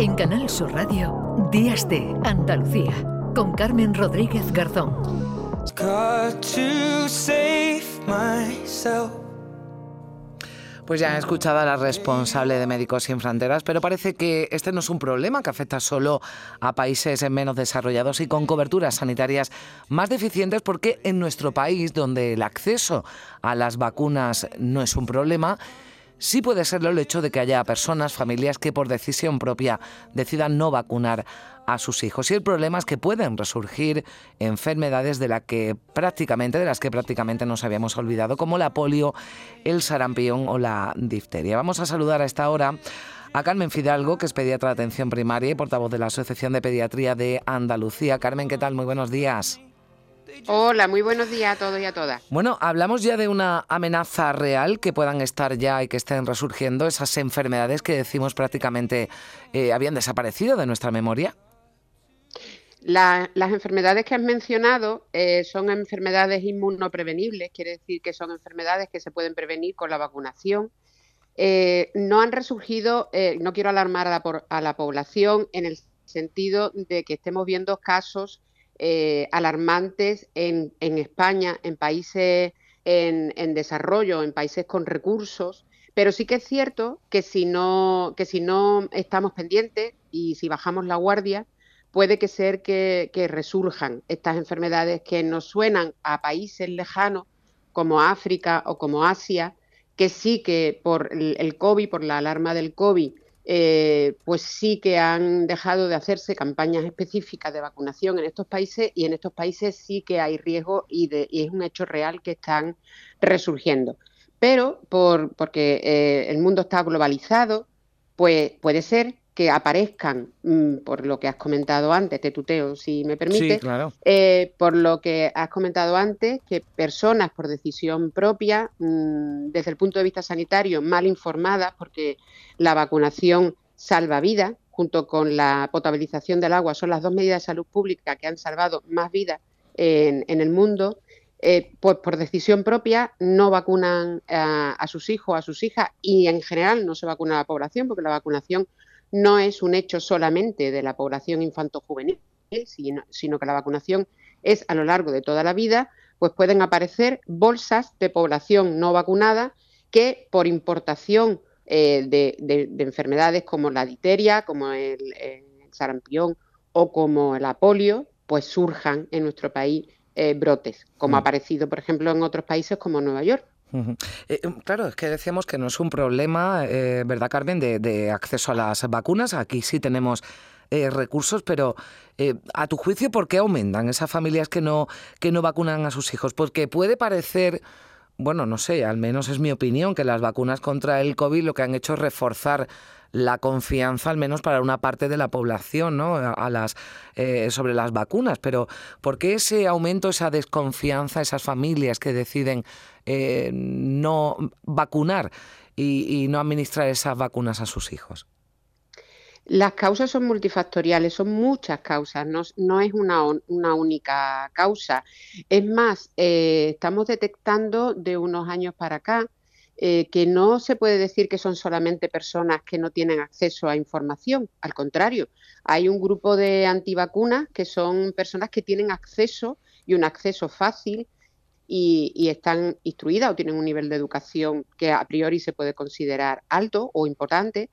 En Canal Sur Radio, Días de Andalucía, con Carmen Rodríguez Garzón. Pues ya he escuchado a la responsable de Médicos Sin Fronteras, pero parece que este no es un problema que afecta solo a países menos desarrollados y con coberturas sanitarias más deficientes, porque en nuestro país, donde el acceso a las vacunas no es un problema, sí puede serlo el hecho de que haya personas, familias que por decisión propia decidan no vacunar a sus hijos. Y el problema es que pueden resurgir enfermedades de, la que prácticamente, de las que prácticamente nos habíamos olvidado, como la polio, el sarampión o la difteria. Vamos a saludar a esta hora a Carmen Fidalgo, que es pediatra de atención primaria y portavoz de la Asociación de Pediatría de Andalucía. Carmen, ¿qué tal? Muy buenos días. Hola, muy buenos días a todos y a todas. Bueno, hablamos ya de una amenaza real que puedan estar ya y que estén resurgiendo esas enfermedades que decimos prácticamente eh, habían desaparecido de nuestra memoria. las enfermedades que has mencionado eh, son enfermedades inmunoprevenibles, quiere decir que son enfermedades que se pueden prevenir con la vacunación. Eh, no han resurgido, no quiero alarmar a la, a la población en el sentido de que estemos viendo casos eh, alarmantes en, España, en países en, desarrollo, en países con recursos, pero sí que es cierto que si no, que si no estamos pendientes y si bajamos la guardia, puede que ser que, resurjan estas enfermedades que nos suenan a países lejanos como África o como Asia, que sí que por el COVID, por la alarma del COVID, eh, pues sí que han dejado de hacerse campañas específicas de vacunación en estos países y en estos países sí que hay riesgo y, es un hecho real que están resurgiendo. Pero por, porque eh, el mundo está globalizado, pues puede ser que aparezcan, mm, por lo que has comentado antes, te tuteo si me permite, eh, por lo que has comentado antes, que personas por decisión propia, mm, desde el punto de vista sanitario, mal informadas, porque la vacunación salva vidas, junto con la potabilización del agua, son las dos medidas de salud pública que han salvado más vidas en, el mundo, eh, pues por decisión propia no vacunan a, a, sus hijos, a sus hijas y en general no se vacuna a la población porque la vacunación no es un hecho solamente de la población infanto-juvenil, sino, sino, que la vacunación es a lo largo de toda la vida, pues pueden aparecer bolsas de población no vacunada que por importación eh, de, enfermedades como la diteria, como el, sarampión o como la polio, pues surjan en nuestro país eh, brotes, como ha mm. aparecido, por ejemplo, en otros países como Nueva York. Eh, em, claro, es que decíamos que no es un problema, eh, ¿verdad, Carmen?, de, acceso a las vacunas. Aquí sí tenemos eh, recursos, pero a tu juicio, ¿por qué aumentan esas familias que no, que no vacunan a sus hijos? Porque puede parecer, bueno, no sé, al menos es mi opinión, que las vacunas contra el COVID lo que han hecho es reforzar la confianza, al menos para una parte de la población, ¿no? A las, sobre las vacunas. Pero ¿por qué ese aumento, esa desconfianza, esas familias que deciden eh, no vacunar y, no administrar esas vacunas a sus hijos? Las causas son multifactoriales, son muchas causas, no, es una, una, única causa. Es más, eh, estamos detectando de unos años para acá eh, que no se puede decir que son solamente personas que no tienen acceso a información, al contrario, hay un grupo de antivacunas que son personas que tienen acceso y un acceso fácil y, están instruidas o tienen un nivel de educación que a priori se puede considerar alto o importante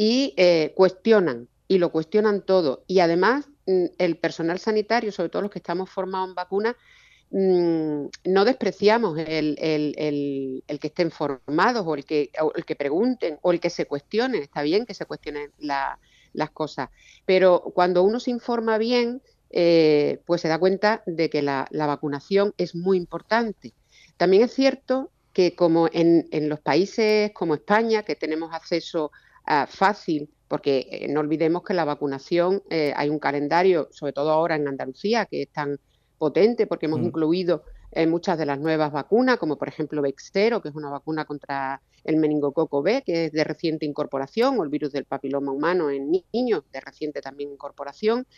y eh, cuestionan y lo cuestionan todo. Y además mm, el personal sanitario, sobre todo los que estamos formados en vacunas, mm, no despreciamos el, que estén formados o el que, el que pregunten o el que se cuestionen. Está bien que se cuestionen las cosas, pero cuando uno se informa bien, eh, pues se da cuenta de que la, vacunación es muy importante. También es cierto que como en, los países como España, que tenemos acceso fácil, porque eh, no olvidemos que la vacunación, eh, hay un calendario, sobre todo ahora en Andalucía, que es tan potente porque hemos mm. incluido muchas de las nuevas vacunas, como por ejemplo Vextero, que es una vacuna contra el meningococo B, que es de reciente incorporación, o el virus del papiloma humano en niños, de reciente también incorporación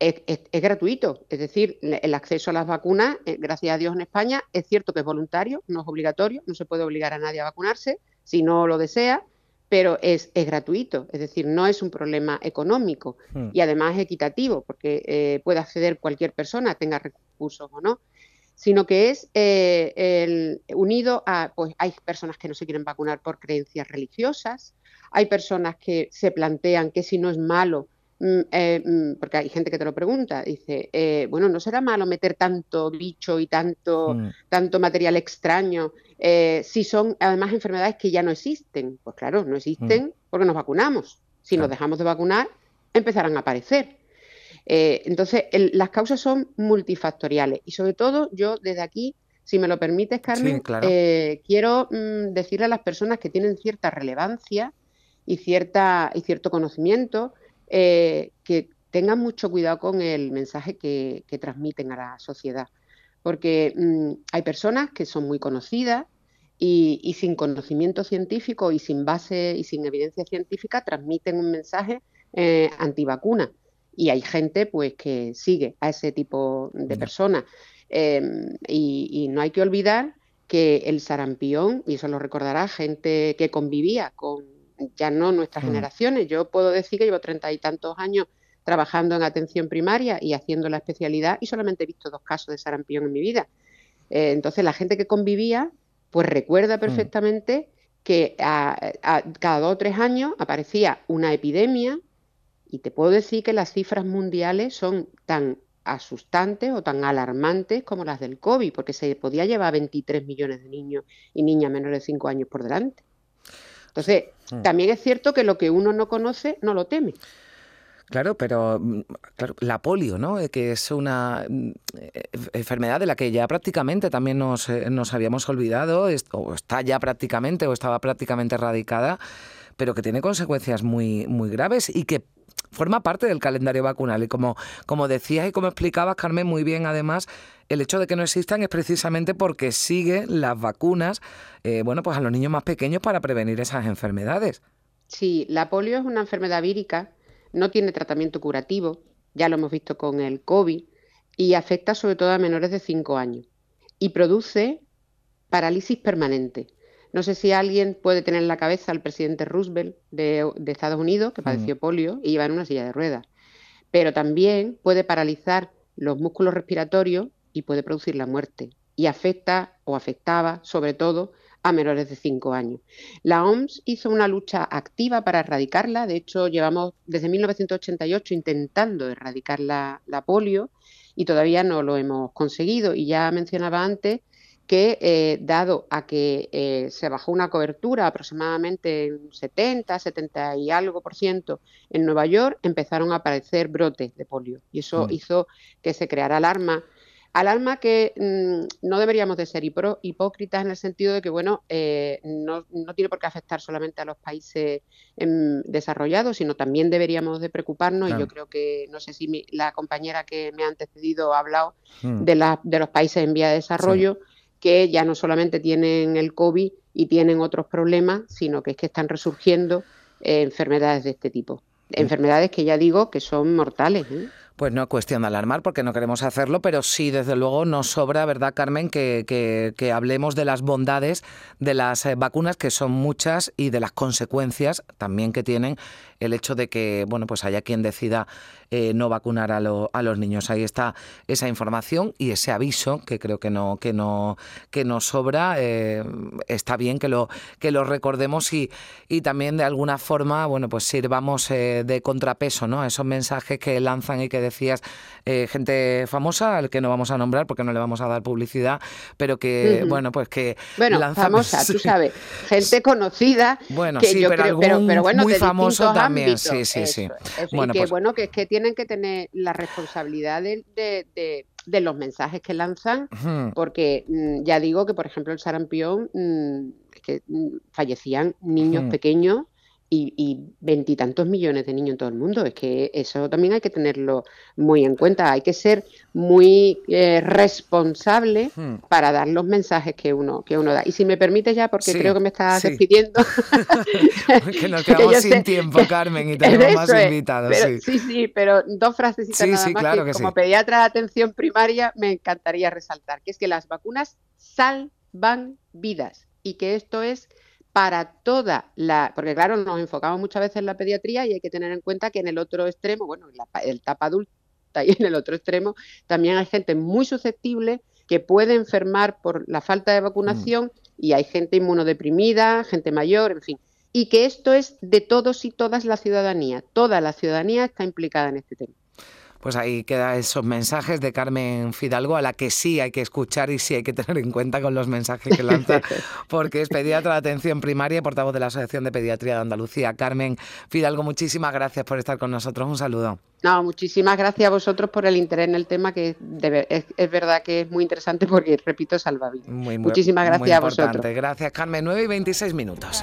es, gratuito. Es decir, el acceso a las vacunas, eh, gracias a Dios en España, es cierto que es voluntario, no es obligatorio, no se puede obligar a nadie a vacunarse si no lo desea, pero es, es, gratuito, es decir, no es un problema económico hmm. y además es equitativo, porque eh, puede acceder cualquier persona, tenga recursos o no, sino que es eh, el, unido a, pues hay personas que no se quieren vacunar por creencias religiosas, hay personas que se plantean que si no es malo, eh, mm, porque hay gente que te lo pregunta, dice, bueno, ¿no será malo meter tanto bicho y tanto, hmm. tanto material extraño eh, si son además enfermedades que ya no existen. Pues claro, no existen mm. porque nos vacunamos. Si nos dejamos de vacunar, empezarán a aparecer. Eh, entonces, las causas son multifactoriales y sobre todo yo desde aquí, si me lo permites, Carmen, eh, quiero mm, decirle a las personas que tienen cierta relevancia y, cierta, y cierto conocimiento que tengan mucho cuidado con el mensaje que transmiten a la sociedad porque mm, hay personas que son muy conocidas y, sin conocimiento científico y sin base y sin evidencia científica transmiten un mensaje eh, antivacuna. Y hay gente pues que sigue a ese tipo de personas. Em, y, no hay que olvidar que el sarampión, y eso lo recordará gente que convivía con ya no nuestras mm. generaciones, yo puedo decir que llevo treinta y tantos años trabajando en atención primaria y haciendo la especialidad y solamente he visto dos casos de sarampión en mi vida. Eh, entonces la gente que convivía pues recuerda mm. perfectamente que cada dos o tres años aparecía una epidemia y te puedo decir que las cifras mundiales son tan asustantes o tan alarmantes como las del COVID, porque se podía llevar 23 millones de niños y niñas menores de 5 años por delante. Entonces, mm. también es cierto que lo que uno no conoce no lo teme. Claro, pero mm, la polio, ¿no? Eh, que es una mm, eh, enfermedad de la que ya prácticamente también nos, eh, nos habíamos olvidado, o está ya prácticamente, o estaba prácticamente erradicada, pero que tiene consecuencias muy, muy graves y que forma parte del calendario vacunal. Y como, como decías y como explicabas, Carmen, muy bien además, el hecho de que no existan es precisamente porque siguen las vacunas, bueno, pues a los niños más pequeños para prevenir esas enfermedades. Sí, la polio es una enfermedad vírica no tiene tratamiento curativo, ya lo hemos visto con el COVID, y afecta sobre todo a menores de 5 años. Y produce parálisis permanente. No sé si alguien puede tener en la cabeza al presidente Roosevelt de, Estados Unidos, que padeció mm. polio y iba en una silla de ruedas. Pero también puede paralizar los músculos respiratorios y puede producir la muerte. Y afecta o afectaba sobre todo a menores de 5 años. La OMS hizo una lucha activa para erradicarla, de hecho llevamos desde 1988 intentando erradicar la, polio y todavía no lo hemos conseguido. Y ya mencionaba antes que eh, dado a que eh, se bajó una cobertura aproximadamente en 70, 70 y algo por ciento en Nueva York, empezaron a aparecer brotes de polio y eso mm. hizo que se creara alarma Alarma que mm, no deberíamos de ser hipócritas en el sentido de que, bueno, eh, no, tiene por qué afectar solamente a los países em, desarrollados, sino también deberíamos de preocuparnos, y yo creo que, no sé si la compañera que me ha antecedido ha hablado hmm. de, de los países en vía de desarrollo, que ya no solamente tienen el COVID y tienen otros problemas, sino que es que están resurgiendo eh, enfermedades de este tipo. Hmm. Enfermedades que ya digo que son mortales. ¿eh? Pues no es cuestión de alarmar porque no queremos hacerlo, pero sí, desde luego, nos sobra, ¿verdad, Carmen?, que, que, hablemos de las bondades de las eh, vacunas, que son muchas, y de las consecuencias también que tienen el hecho de que, bueno, pues haya quien decida eh, no vacunar a, a, los niños. Ahí está esa información y ese aviso que creo que no, que no, que nos sobra. Eh, está bien que lo, que lo recordemos y, y también de alguna forma, bueno, pues sirvamos de contrapeso, ¿no? A esos mensajes que lanzan y que decías eh, gente famosa, al que no vamos a nombrar porque no le vamos a dar publicidad, pero que, bueno, pues que bueno, famosa, tú sabes, gente conocida. Bueno, sí, pero, bueno, muy famoso también, sí, sí, sí. bueno, que, pues bueno, que es que tienen que tener la responsabilidad de, de, los mensajes que lanzan, porque mm, ya digo que, por ejemplo, el sarampión, mm, que mm, fallecían niños pequeños y veintitantos millones de niños en todo el mundo. Es que eso también hay que tenerlo muy en cuenta. Hay que ser muy eh, responsable hmm. para dar los mensajes que uno, que uno da. Y si me permite ya, porque creo que me estás despidiendo. que nos quedamos sin tiempo, Carmen, y tenemos más invitados. sí. sí, pero dos frases nada más que, como pediatra de atención primaria me encantaría resaltar, que es que las vacunas salvan vidas y que esto es para toda la, porque claro, nos enfocamos muchas veces en la pediatría y hay que tener en cuenta que en el otro extremo, bueno, en la, el tapa adulta y en el otro extremo también hay gente muy susceptible que puede enfermar por la falta de vacunación mm. y hay gente inmunodeprimida, gente mayor, en fin. Y que esto es de todos y todas la ciudadanía. Toda la ciudadanía está implicada en este tema. Pues ahí quedan esos mensajes de Carmen Fidalgo, a la que sí hay que escuchar y sí hay que tener en cuenta con los mensajes que lanza, porque es pediatra de atención primaria y portavoz de la Asociación de Pediatría de Andalucía. Carmen Fidalgo, muchísimas gracias por estar con nosotros. Un saludo. No, muchísimas gracias a vosotros por el interés en el tema, que es, verdad que es muy interesante porque, repito, salva vidas. muchísimas gracias a vosotros. Gracias, Carmen. 9 y 26 minutos.